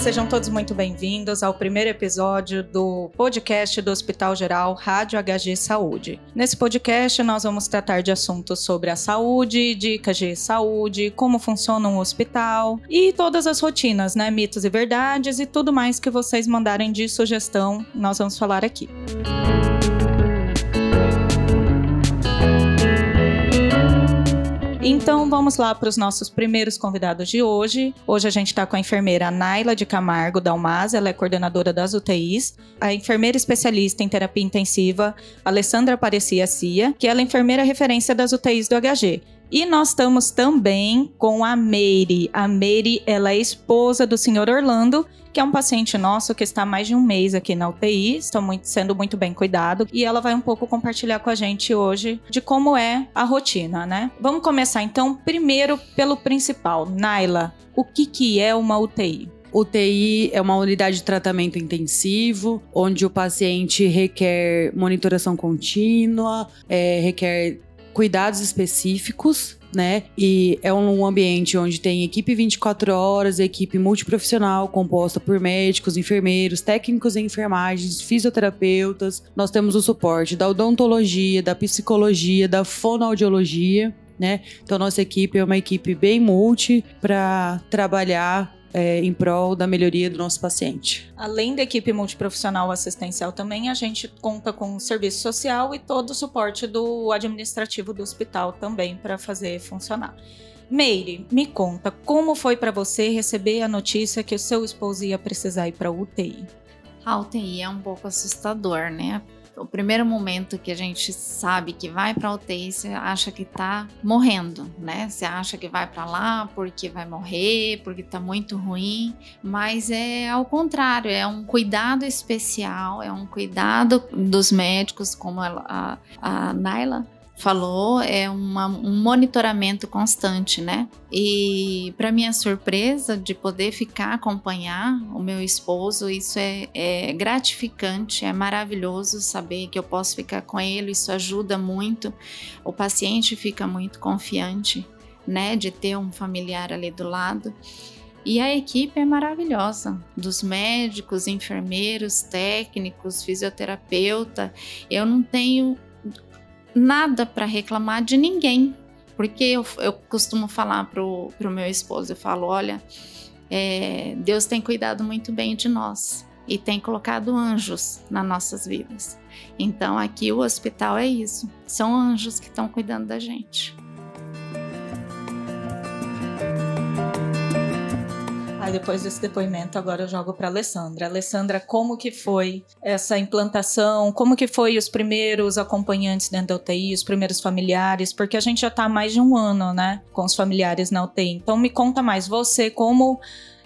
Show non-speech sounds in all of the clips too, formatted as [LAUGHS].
sejam todos muito bem-vindos ao primeiro episódio do podcast do Hospital Geral Rádio HG Saúde. Nesse podcast, nós vamos tratar de assuntos sobre a saúde, dicas de saúde, como funciona um hospital e todas as rotinas, né? Mitos e verdades e tudo mais que vocês mandarem de sugestão, nós vamos falar aqui. Música Então vamos lá para os nossos primeiros convidados de hoje. Hoje a gente está com a enfermeira Naila de Camargo, da UMAS, ela é coordenadora das UTIs. A enfermeira especialista em terapia intensiva, Alessandra Aparecia Cia, que ela é enfermeira referência das UTIs do HG. E nós estamos também com a Meire. A Meire, ela é esposa do senhor Orlando, que é um paciente nosso que está há mais de um mês aqui na UTI, está muito, sendo muito bem cuidado, e ela vai um pouco compartilhar com a gente hoje de como é a rotina, né? Vamos começar então primeiro pelo principal. Naila, o que, que é uma UTI? UTI é uma unidade de tratamento intensivo, onde o paciente requer monitoração contínua, é, requer cuidados específicos, né? E é um ambiente onde tem equipe 24 horas, equipe multiprofissional composta por médicos, enfermeiros, técnicos em enfermagens, fisioterapeutas. Nós temos o suporte da odontologia, da psicologia, da fonoaudiologia, né? Então nossa equipe é uma equipe bem multi para trabalhar é, em prol da melhoria do nosso paciente. Além da equipe multiprofissional assistencial também, a gente conta com o serviço social e todo o suporte do administrativo do hospital também para fazer funcionar. Meire, me conta, como foi para você receber a notícia que o seu esposo ia precisar ir para UTI? A UTI é um pouco assustador, né? O primeiro momento que a gente sabe que vai para UTI, você acha que tá morrendo, né? Você acha que vai para lá porque vai morrer, porque tá muito ruim, mas é ao contrário, é um cuidado especial, é um cuidado dos médicos, como a, a, a Naila falou, é uma, um monitoramento constante, né? E para minha surpresa de poder ficar acompanhar o meu esposo, isso é, é, gratificante, é maravilhoso saber que eu posso ficar com ele, isso ajuda muito. O paciente fica muito confiante, né, de ter um familiar ali do lado. E a equipe é maravilhosa, dos médicos, enfermeiros, técnicos, fisioterapeuta. Eu não tenho nada para reclamar de ninguém. Porque eu, eu costumo falar pro, pro meu esposo, eu falo, olha, é, Deus tem cuidado muito bem de nós e tem colocado anjos nas nossas vidas. Então aqui o hospital é isso, são anjos que estão cuidando da gente. Aí depois desse depoimento, agora eu jogo para Alessandra. Alessandra, como que foi essa implantação? Como que foi os primeiros acompanhantes dentro da UTI, os primeiros familiares? Porque a gente já está há mais de um ano, né, com os familiares na UTI. Então me conta mais, você como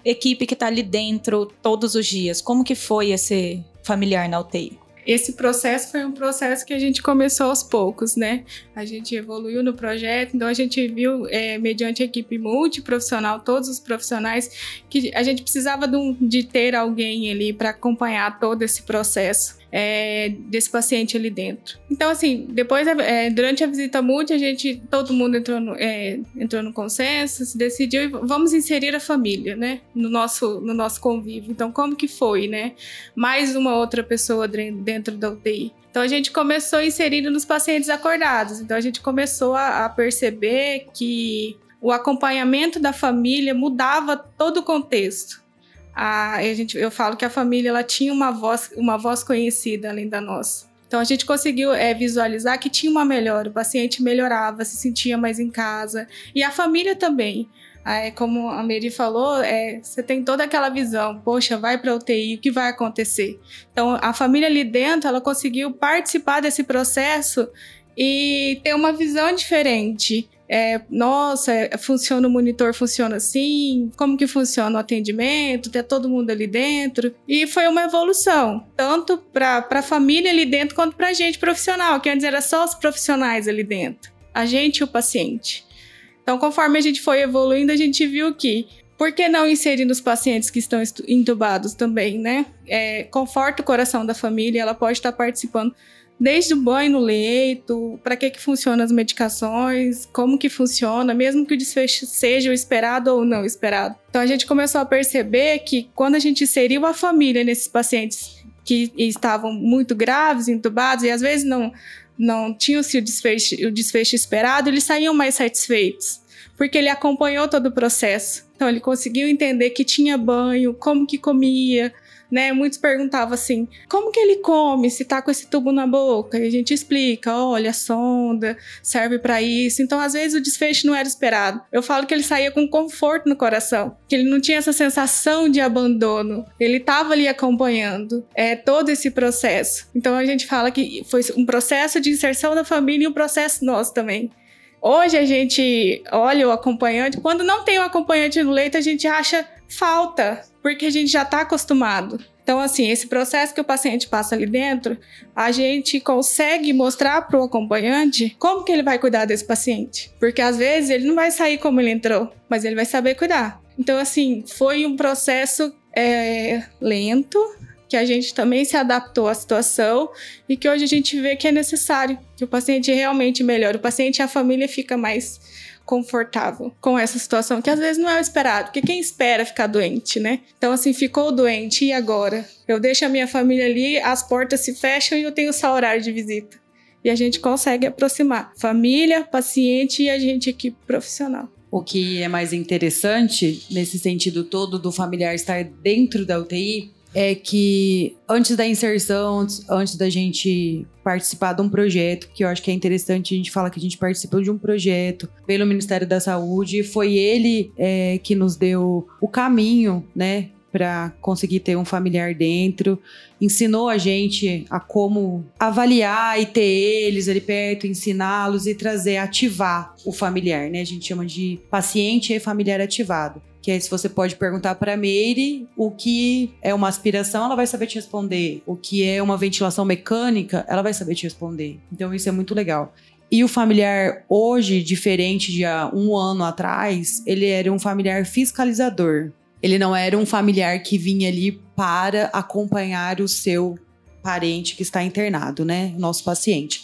equipe que está ali dentro todos os dias, como que foi esse familiar na UTI? Esse processo foi um processo que a gente começou aos poucos, né? A gente evoluiu no projeto, então a gente viu, é, mediante a equipe multiprofissional, todos os profissionais, que a gente precisava de, um, de ter alguém ali para acompanhar todo esse processo é, desse paciente ali dentro. Então, assim, depois, é, durante a visita multi, a gente, todo mundo entrou no, é, entrou no consenso, se decidiu e vamos inserir a família, né, no nosso, no nosso convívio. Então, como que foi, né? Mais uma outra pessoa dentro da UTI. Então a gente começou inserindo nos pacientes acordados. Então a gente começou a, a, perceber que o acompanhamento da família mudava todo o contexto a, a gente, eu falo que a família ela tinha uma voz, uma voz conhecida além da nossa. Então a gente conseguiu é, visualizar que tinha uma melhora, o paciente melhorava, se sentia mais em casa e a família também. É, como a Mary falou, é, você tem toda aquela visão, poxa, vai para UTI, o que vai acontecer? Então a família ali dentro, ela conseguiu participar desse processo e ter uma visão diferente é, nossa, é, funciona o monitor, funciona assim, como que funciona o atendimento, ter todo mundo ali dentro. E foi uma evolução, tanto para a família ali dentro, quanto para a gente profissional, que antes era só os profissionais ali dentro, a gente e o paciente. Então, conforme a gente foi evoluindo, a gente viu que por que não inserir nos pacientes que estão entubados também, né? É, conforta o coração da família, ela pode estar participando desde o banho no leito, para que que funcionam as medicações, como que funciona, mesmo que o desfecho seja o esperado ou não esperado. Então a gente começou a perceber que quando a gente inseriu a família nesses pacientes que estavam muito graves, entubados e às vezes não não tinham se o desfecho, o desfecho esperado, eles saíam mais satisfeitos, porque ele acompanhou todo o processo. Então ele conseguiu entender que tinha banho, como que comia, né? Muitos perguntavam assim: como que ele come se tá com esse tubo na boca? E a gente explica: olha, sonda serve para isso. Então, às vezes, o desfecho não era esperado. Eu falo que ele saía com conforto no coração, que ele não tinha essa sensação de abandono. Ele estava ali acompanhando é, todo esse processo. Então, a gente fala que foi um processo de inserção da família e um processo nosso também. Hoje a gente olha o acompanhante, quando não tem o acompanhante no leito, a gente acha falta, porque a gente já está acostumado. Então, assim, esse processo que o paciente passa ali dentro, a gente consegue mostrar para o acompanhante como que ele vai cuidar desse paciente. Porque às vezes ele não vai sair como ele entrou, mas ele vai saber cuidar. Então, assim, foi um processo é, lento, que a gente também se adaptou à situação e que hoje a gente vê que é necessário, que o paciente realmente melhore, o paciente e a família fica mais confortável com essa situação, que às vezes não é o esperado, porque quem espera ficar doente, né? Então, assim, ficou doente, e agora? Eu deixo a minha família ali, as portas se fecham e eu tenho só horário de visita. E a gente consegue aproximar família, paciente e a gente equipe profissional. O que é mais interessante nesse sentido todo do familiar estar dentro da UTI é que antes da inserção, antes, da gente participar de um projeto, que eu acho que é interessante a gente falar que a gente participou de um projeto pelo Ministério da Saúde, foi ele é, que nos deu o caminho, né, para conseguir ter um familiar dentro, ensinou a gente a como avaliar e ter eles ali perto, ensiná-los e trazer, ativar o familiar, né? A gente chama de paciente e familiar ativado que é se você pode perguntar para a Meire o que é uma aspiração, ela vai saber te responder. O que é uma ventilação mecânica, ela vai saber te responder. Então isso é muito legal. E o familiar hoje, diferente de há um ano atrás, ele era um familiar fiscalizador. Ele não era um familiar que vinha ali para acompanhar o seu parente que está internado, né? Nosso paciente.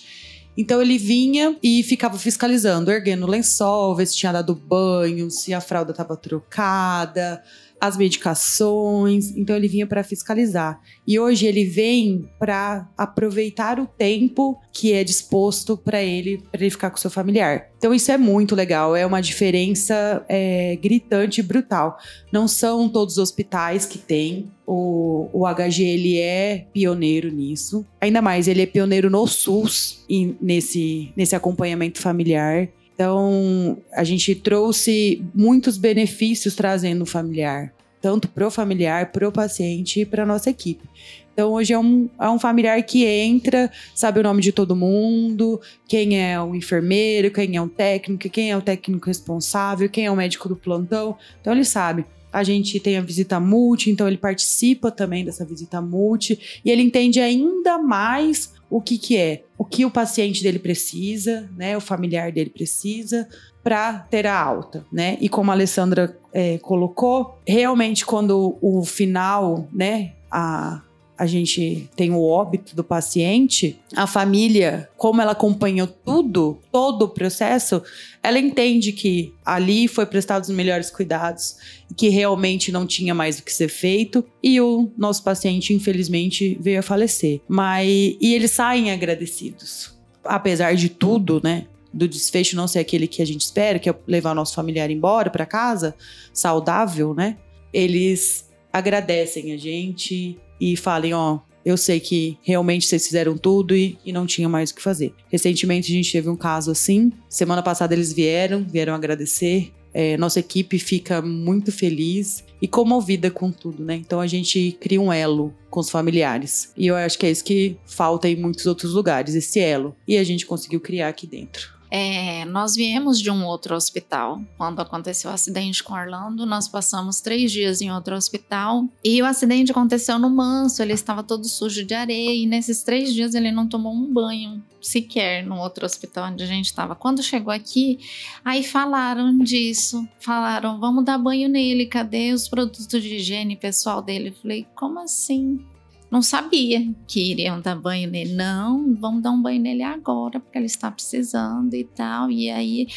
Então ele vinha e ficava fiscalizando, erguendo o lençol, ver se tinha dado banho, se a fralda estava trocada, as medicações. Então ele vinha para fiscalizar. E hoje ele vem para aproveitar o tempo que é disposto para ele, para ele ficar com seu familiar. Então isso é muito legal, é uma diferença é, gritante e brutal. Não são todos os hospitais que têm. O, o HG ele é pioneiro nisso. Ainda mais, ele é pioneiro no SUS e nesse, nesse acompanhamento familiar. Então, a gente trouxe muitos benefícios trazendo o familiar, tanto para o familiar, para o paciente e para nossa equipe. Então, hoje é um, é um familiar que entra, sabe o nome de todo mundo, quem é o enfermeiro, quem é o técnico, quem é o técnico responsável, quem é o médico do plantão. Então, ele sabe. A gente tem a visita multi, então ele participa também dessa visita multi e ele entende ainda mais o que, que é, o que o paciente dele precisa, né, o familiar dele precisa para ter a alta, né? E como a Alessandra é, colocou, realmente quando o final, né, a a gente tem o óbito do paciente, a família, como ela acompanhou tudo, todo o processo, ela entende que ali foi prestado os melhores cuidados, que realmente não tinha mais o que ser feito e o nosso paciente, infelizmente, veio a falecer. Mas e eles saem agradecidos. Apesar de tudo, né? do desfecho não ser aquele que a gente espera, que é levar o nosso familiar embora para casa, saudável, né? Eles agradecem a gente, e falem, ó, eu sei que realmente vocês fizeram tudo e, e, não tinha mais o que fazer. Recentemente a gente teve um caso assim. Semana passada eles vieram, vieram agradecer. É, nossa equipe fica muito feliz e comovida com tudo, né? Então a gente cria um elo com os familiares. E eu acho que é isso que falta em muitos outros lugares, esse elo. E a gente conseguiu criar aqui dentro. É, nós viemos de um outro hospital. Quando aconteceu o acidente com Orlando, nós passamos três dias em outro hospital. E o acidente aconteceu no Manso, ele estava todo sujo de areia. E nesses três dias ele não tomou um banho sequer no outro hospital onde a gente estava. Quando chegou aqui, aí falaram disso. Falaram, vamos dar banho nele, cadê os produtos de higiene pessoal dele? Eu falei, como assim? Não sabia que iriam dar banho nele. Não, vamos dar um banho nele agora, porque ele está precisando e tal. E aí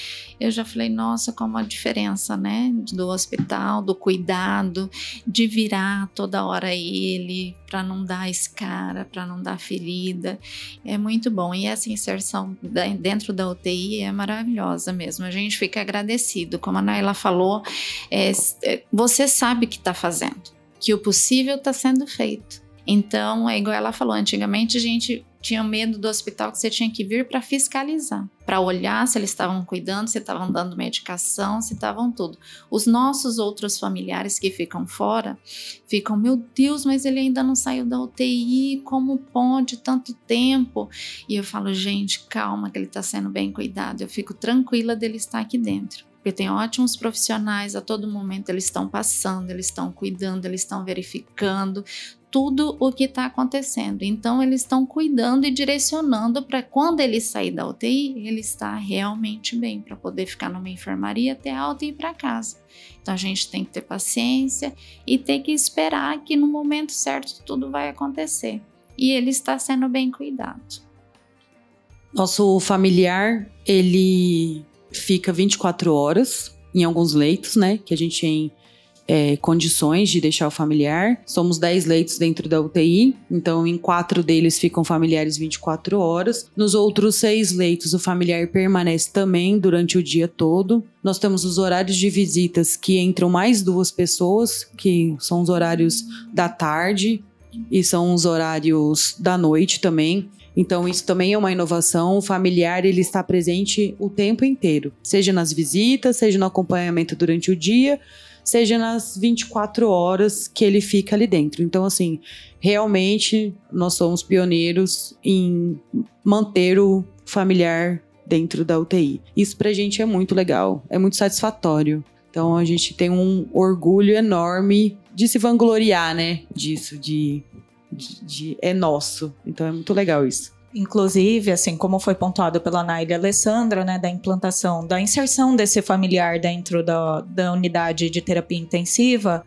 eu já falei, nossa, como a diferença, né? Do hospital, do cuidado, de virar toda hora ele, para não dar escara, para não dar ferida. É muito bom. E essa inserção dentro da UTI é maravilhosa mesmo. A gente fica agradecido. Como a Naila falou, é, é você sabe que está fazendo, que o possível está sendo feito. Então, é igual ela falou, antigamente a gente tinha medo do hospital que você tinha que vir para fiscalizar, para olhar se eles estavam cuidando, se estavam dando medicação, se estavam tudo. Os nossos outros familiares que ficam fora ficam, meu Deus, mas ele ainda não saiu da UTI, como pode tanto tempo? E eu falo, gente, calma, que ele está sendo bem cuidado. Eu fico tranquila dele estar aqui dentro porque tem ótimos profissionais a todo momento, eles estão passando, eles estão cuidando, eles estão verificando tudo o que está acontecendo. Então, eles estão cuidando e direcionando para quando ele sair da UTI, ele está realmente bem, para poder ficar numa enfermaria, ter alta e ir para casa. Então, a gente tem que ter paciência e ter que esperar que no momento certo tudo vai acontecer. E ele está sendo bem cuidado. Nosso familiar, ele fica 24 horas em alguns leitos, né? Que a gente tem é, condições de deixar o familiar. Somos 10 leitos dentro da UTI, então em quatro deles ficam familiares 24 horas. Nos outros seis leitos, o familiar permanece também durante o dia todo. Nós temos os horários de visitas que entram mais duas pessoas, que são os horários da tarde e são os horários da noite também. Então isso também é uma inovação. O familiar ele está presente o tempo inteiro, seja nas visitas, seja no acompanhamento durante o dia, seja nas 24 horas que ele fica ali dentro. Então assim, realmente nós somos pioneiros em manter o familiar dentro da UTI. Isso pra gente é muito legal, é muito satisfatório. Então a gente tem um orgulho enorme de se vangloriar, né, disso, de de, de, é nosso. Então é muito legal isso. Inclusive, assim como foi pontuado pela Naila Alessandra, né, da implantação, da inserção desse familiar dentro da, da unidade de terapia intensiva,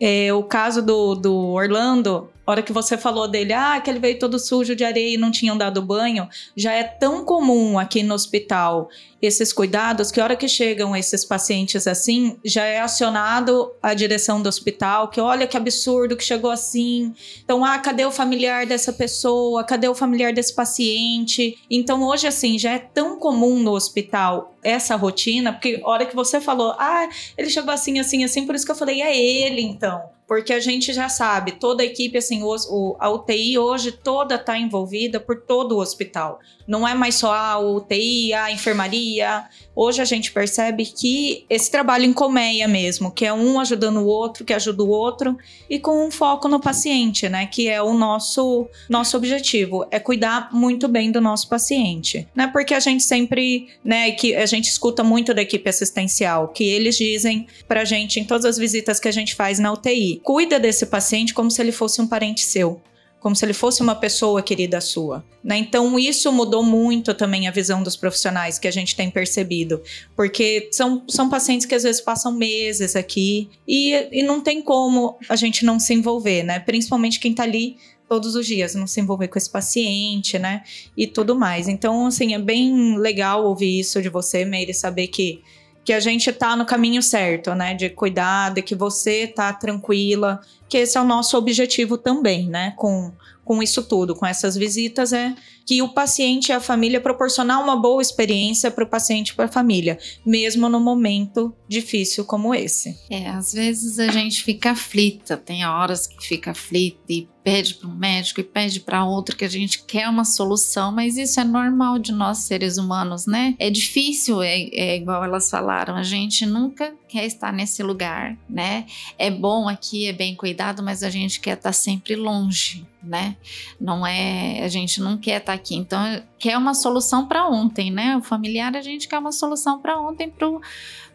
é, o caso do, do Orlando, hora que você falou dele, ah, que ele veio todo sujo de areia e não tinham dado banho, já é tão comum aqui no hospital esses cuidados que a hora que chegam esses pacientes assim, já é acionado a direção do hospital, que olha que absurdo que chegou assim. Então, ah, cadê o familiar dessa pessoa? Cadê o familiar desse paciente? Então, hoje assim, já é tão comum no hospital essa rotina, porque a hora que você falou, ah, ele chegou assim, assim, assim, por isso que eu falei, é ele então porque a gente já sabe, toda a equipe, assim, o, o, a UTI hoje toda está envolvida por todo o hospital. Não é mais só a UTI, a enfermaria. Hoje a gente percebe que esse trabalho em colmeia mesmo, que é um ajudando o outro, que ajuda o outro, e com um foco no paciente, né? Que é o nosso, nosso objetivo, é cuidar muito bem do nosso paciente. Né? Porque a gente sempre, né, que a gente escuta muito da equipe assistencial, que eles dizem pra gente em todas as visitas que a gente faz na UTI, cuida desse paciente como se ele fosse um parente seu como se ele fosse uma pessoa querida sua. Né? Então, isso mudou muito também a visão dos profissionais que a gente tem percebido, porque são, são pacientes que às vezes passam meses aqui e, e não tem como a gente não se envolver, né? Principalmente quem está ali todos os dias, não se envolver com esse paciente, né? E tudo mais. Então, assim, é bem legal ouvir isso de você, Meire, saber que que a gente tá no caminho certo, né? De cuidar, de que você tá tranquila, que esse é o nosso objetivo também, né? Com, com isso tudo, com essas visitas, é que o paciente e a família proporcionar uma boa experiência para o paciente e para a família, mesmo no momento difícil como esse. É, às vezes a gente fica aflita, tem horas que fica aflita e pede para um médico e pede para outro que a gente quer uma solução, mas isso é normal de nós seres humanos, né? É difícil, é, é igual elas falaram, a gente nunca quer estar nesse lugar, né? É bom aqui, é bem cuidado, mas a gente quer estar sempre longe, né? Não é, a gente não quer estar aqui, então quer uma solução para ontem, né? O familiar a gente quer uma solução para ontem pro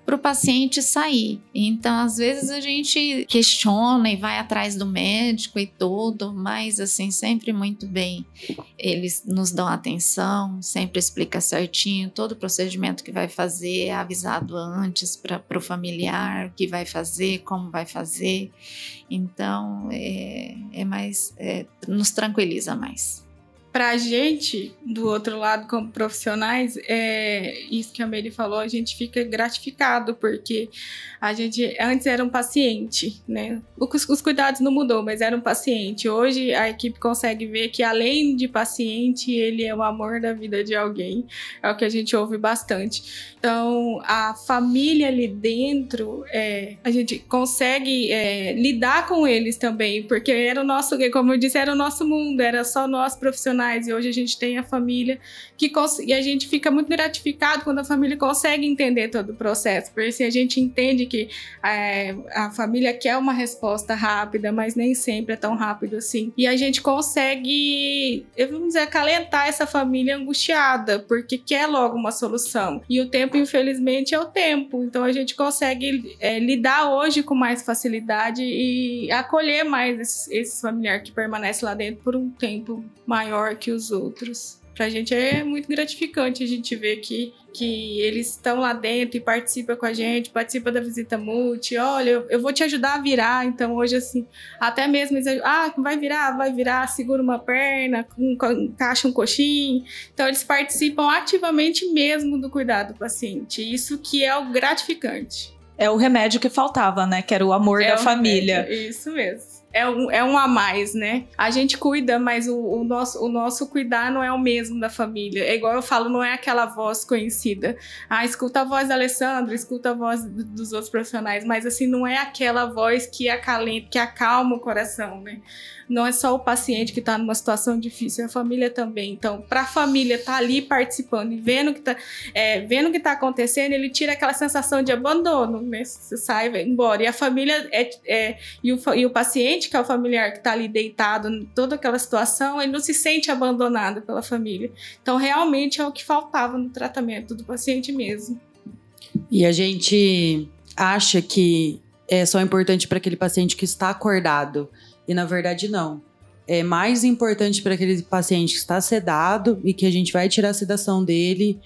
para o paciente sair. Então, às vezes a gente questiona e vai atrás do médico e tudo, mas assim, sempre muito bem. Eles nos dão atenção, sempre explica certinho todo o procedimento que vai fazer, é avisado antes para o familiar o que vai fazer, como vai fazer. Então, é, é mais, é, nos tranquiliza mais para a gente, do outro lado, como profissionais, é isso que a Mary falou, a gente fica gratificado, porque a gente antes era um paciente, né? Os, os, cuidados não mudou, mas era um paciente. Hoje a equipe consegue ver que além de paciente, ele é o amor da vida de alguém. É o que a gente ouve bastante. Então, a família ali dentro, é, a gente consegue é, lidar com eles também, porque era o nosso, como eu disse, era o nosso mundo, era só nós profissionais profissionais e hoje a gente tem a família que e a gente fica muito gratificado quando a família consegue entender todo o processo, porque assim, a gente entende que é, a família quer uma resposta rápida, mas nem sempre é tão rápido assim. E a gente consegue, vamos dizer, acalentar essa família angustiada, porque quer logo uma solução. E o tempo, infelizmente, é o tempo. Então a gente consegue é, lidar hoje com mais facilidade e acolher mais esses, esses familiares que permanecem lá dentro por um tempo maior que os outros. Pra gente é muito gratificante a gente ver que, que eles estão lá dentro e participam com a gente, participa da visita multi. Olha, eu, eu, vou te ajudar a virar. Então, hoje, assim, até mesmo eles ah, vai virar, vai virar, segura uma perna, encaixa um coxinho. Então, eles participam ativamente mesmo do cuidado do paciente. Isso que é o gratificante. É o remédio que faltava, né? Que era o amor é da família. Remédio, isso mesmo é um, é um a mais, né? A gente cuida, mas o, o, nosso, o nosso cuidar não é o mesmo da família. É igual eu falo, não é aquela voz conhecida. Ah, escuta a voz da Alessandra, escuta a voz dos outros profissionais, mas assim, não é aquela voz que acalenta, que acalma o coração, né? não é só o paciente que está numa situação difícil, é a família também. Então, para a família tá ali participando e vendo o que está é, vendo que tá acontecendo, ele tira aquela sensação de abandono, né? Você sai, vai embora. E a família é, é e, o, e o paciente, que é o familiar que está ali deitado em toda aquela situação, ele não se sente abandonado pela família. Então, realmente é o que faltava no tratamento do paciente mesmo. E a gente acha que é só importante para aquele paciente que está acordado. E na verdade, não. É mais importante para aquele paciente que está sedado e que a gente vai tirar a sedação dele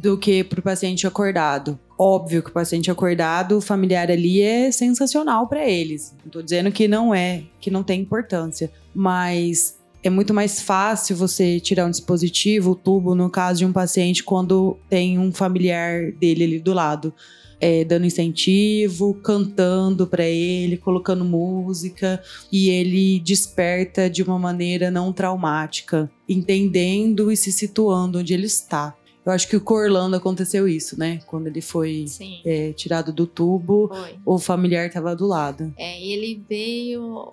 do que para o paciente acordado. Óbvio que o paciente acordado, o familiar ali é sensacional para eles. Não estou dizendo que não é, que não tem importância, mas é muito mais fácil você tirar um dispositivo, o tubo, no caso de um paciente, quando tem um familiar dele ali do lado é, dando incentivo, cantando para ele, colocando música e ele desperta de uma maneira não traumática, entendendo e se situando onde ele está. Eu acho que com o Orlando aconteceu isso, né? Quando ele foi é, tirado do tubo, foi. o familiar estava do lado. É, ele veio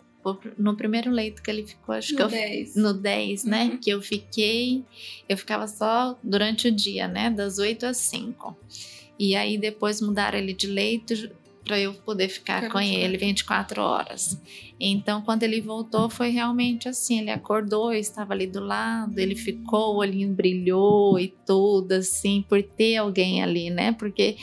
no primeiro leito que ele ficou, acho no que eu 10. no 10, né? Uhum. Que eu fiquei, eu ficava só durante o dia, né? Das 8 às 5. E aí depois mudaram ele de leito para eu poder ficar com ele 24 horas. Então, quando ele voltou, foi realmente assim: ele acordou, eu estava ali do lado, ele ficou, o olhinho brilhou e tudo, assim, por ter alguém ali, né? Porque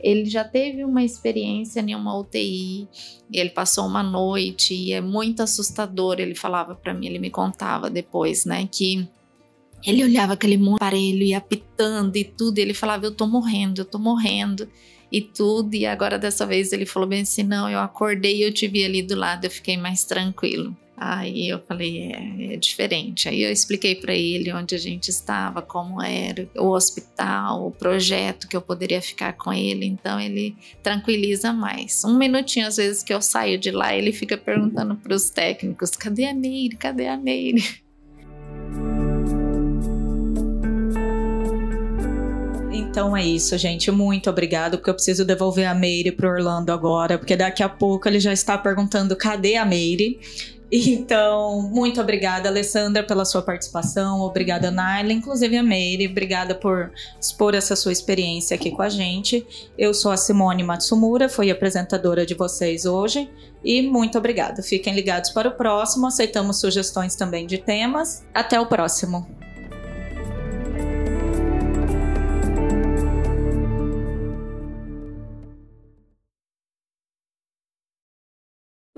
ele já teve uma experiência em uma UTI, ele passou uma noite e é muito assustador. Ele falava para mim, ele me contava depois, né, que ele olhava aquele aparelho e apitando e tudo, e ele falava: Eu tô morrendo, eu tô morrendo e tudo. E agora dessa vez ele falou bem assim: Não, eu acordei e eu te vi ali do lado, eu fiquei mais tranquilo. Aí eu falei: É, é diferente. Aí eu expliquei para ele onde a gente estava, como era o hospital, o projeto que eu poderia ficar com ele. Então ele tranquiliza mais. Um minutinho, às vezes, que eu saio de lá, ele fica perguntando para os técnicos: Cadê a Meire? Cadê a Meire? Então é isso, gente. Muito obrigado, porque eu preciso devolver a Meire pro Orlando agora, porque daqui a pouco ele já está perguntando cadê a Meire. [LAUGHS] Então, muito obrigada, Alessandra, pela sua participação. Obrigada, Naila. Inclusive a Meire, obrigada por expor essa sua experiência aqui com a gente. Eu sou a Simone Matsumura, fui apresentadora de vocês hoje. E muito obrigada. Fiquem ligados para o próximo. Aceitamos sugestões também de temas. Até o próximo.